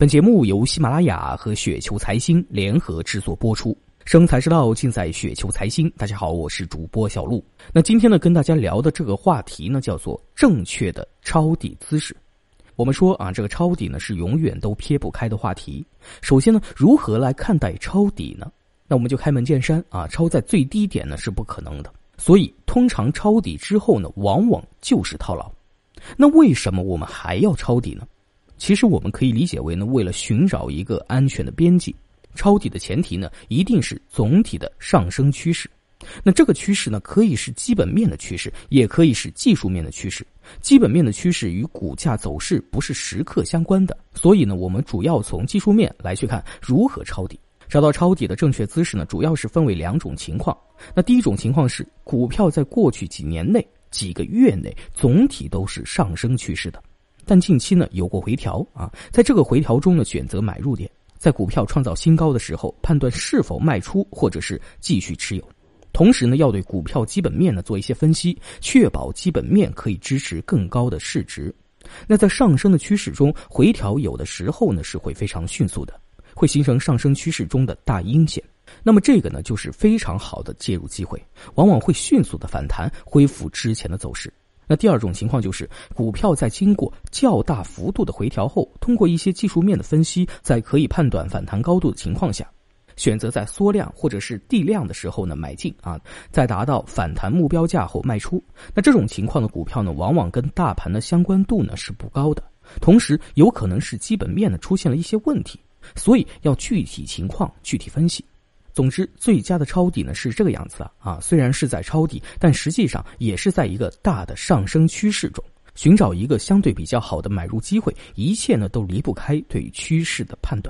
本节目由喜马拉雅和雪球财经联合制作播出，生财之道尽在雪球财经。大家好，我是主播小璐。那今天呢，跟大家聊的这个话题呢，叫做正确的抄底姿势。我们说啊，这个抄底呢是永远都撇不开的话题。首先呢，如何来看待抄底呢？那我们就开门见山啊，抄在最低点呢是不可能的。所以，通常抄底之后呢，往往就是套牢。那为什么我们还要抄底呢？其实我们可以理解为呢，为了寻找一个安全的边际，抄底的前提呢，一定是总体的上升趋势。那这个趋势呢，可以是基本面的趋势，也可以是技术面的趋势。基本面的趋势与股价走势不是时刻相关的，所以呢，我们主要从技术面来去看如何抄底。找到抄底的正确姿势呢，主要是分为两种情况。那第一种情况是，股票在过去几年内、几个月内总体都是上升趋势的。但近期呢有过回调啊，在这个回调中呢选择买入点，在股票创造新高的时候判断是否卖出或者是继续持有，同时呢要对股票基本面呢做一些分析，确保基本面可以支持更高的市值。那在上升的趋势中回调有的时候呢是会非常迅速的，会形成上升趋势中的大阴线，那么这个呢就是非常好的介入机会，往往会迅速的反弹恢复之前的走势。那第二种情况就是，股票在经过较大幅度的回调后，通过一些技术面的分析，在可以判断反弹高度的情况下，选择在缩量或者是地量的时候呢买进啊，在达到反弹目标价后卖出。那这种情况的股票呢，往往跟大盘的相关度呢是不高的，同时有可能是基本面呢出现了一些问题，所以要具体情况具体分析。总之，最佳的抄底呢是这个样子的啊，虽然是在抄底，但实际上也是在一个大的上升趋势中寻找一个相对比较好的买入机会。一切呢都离不开对趋势的判断。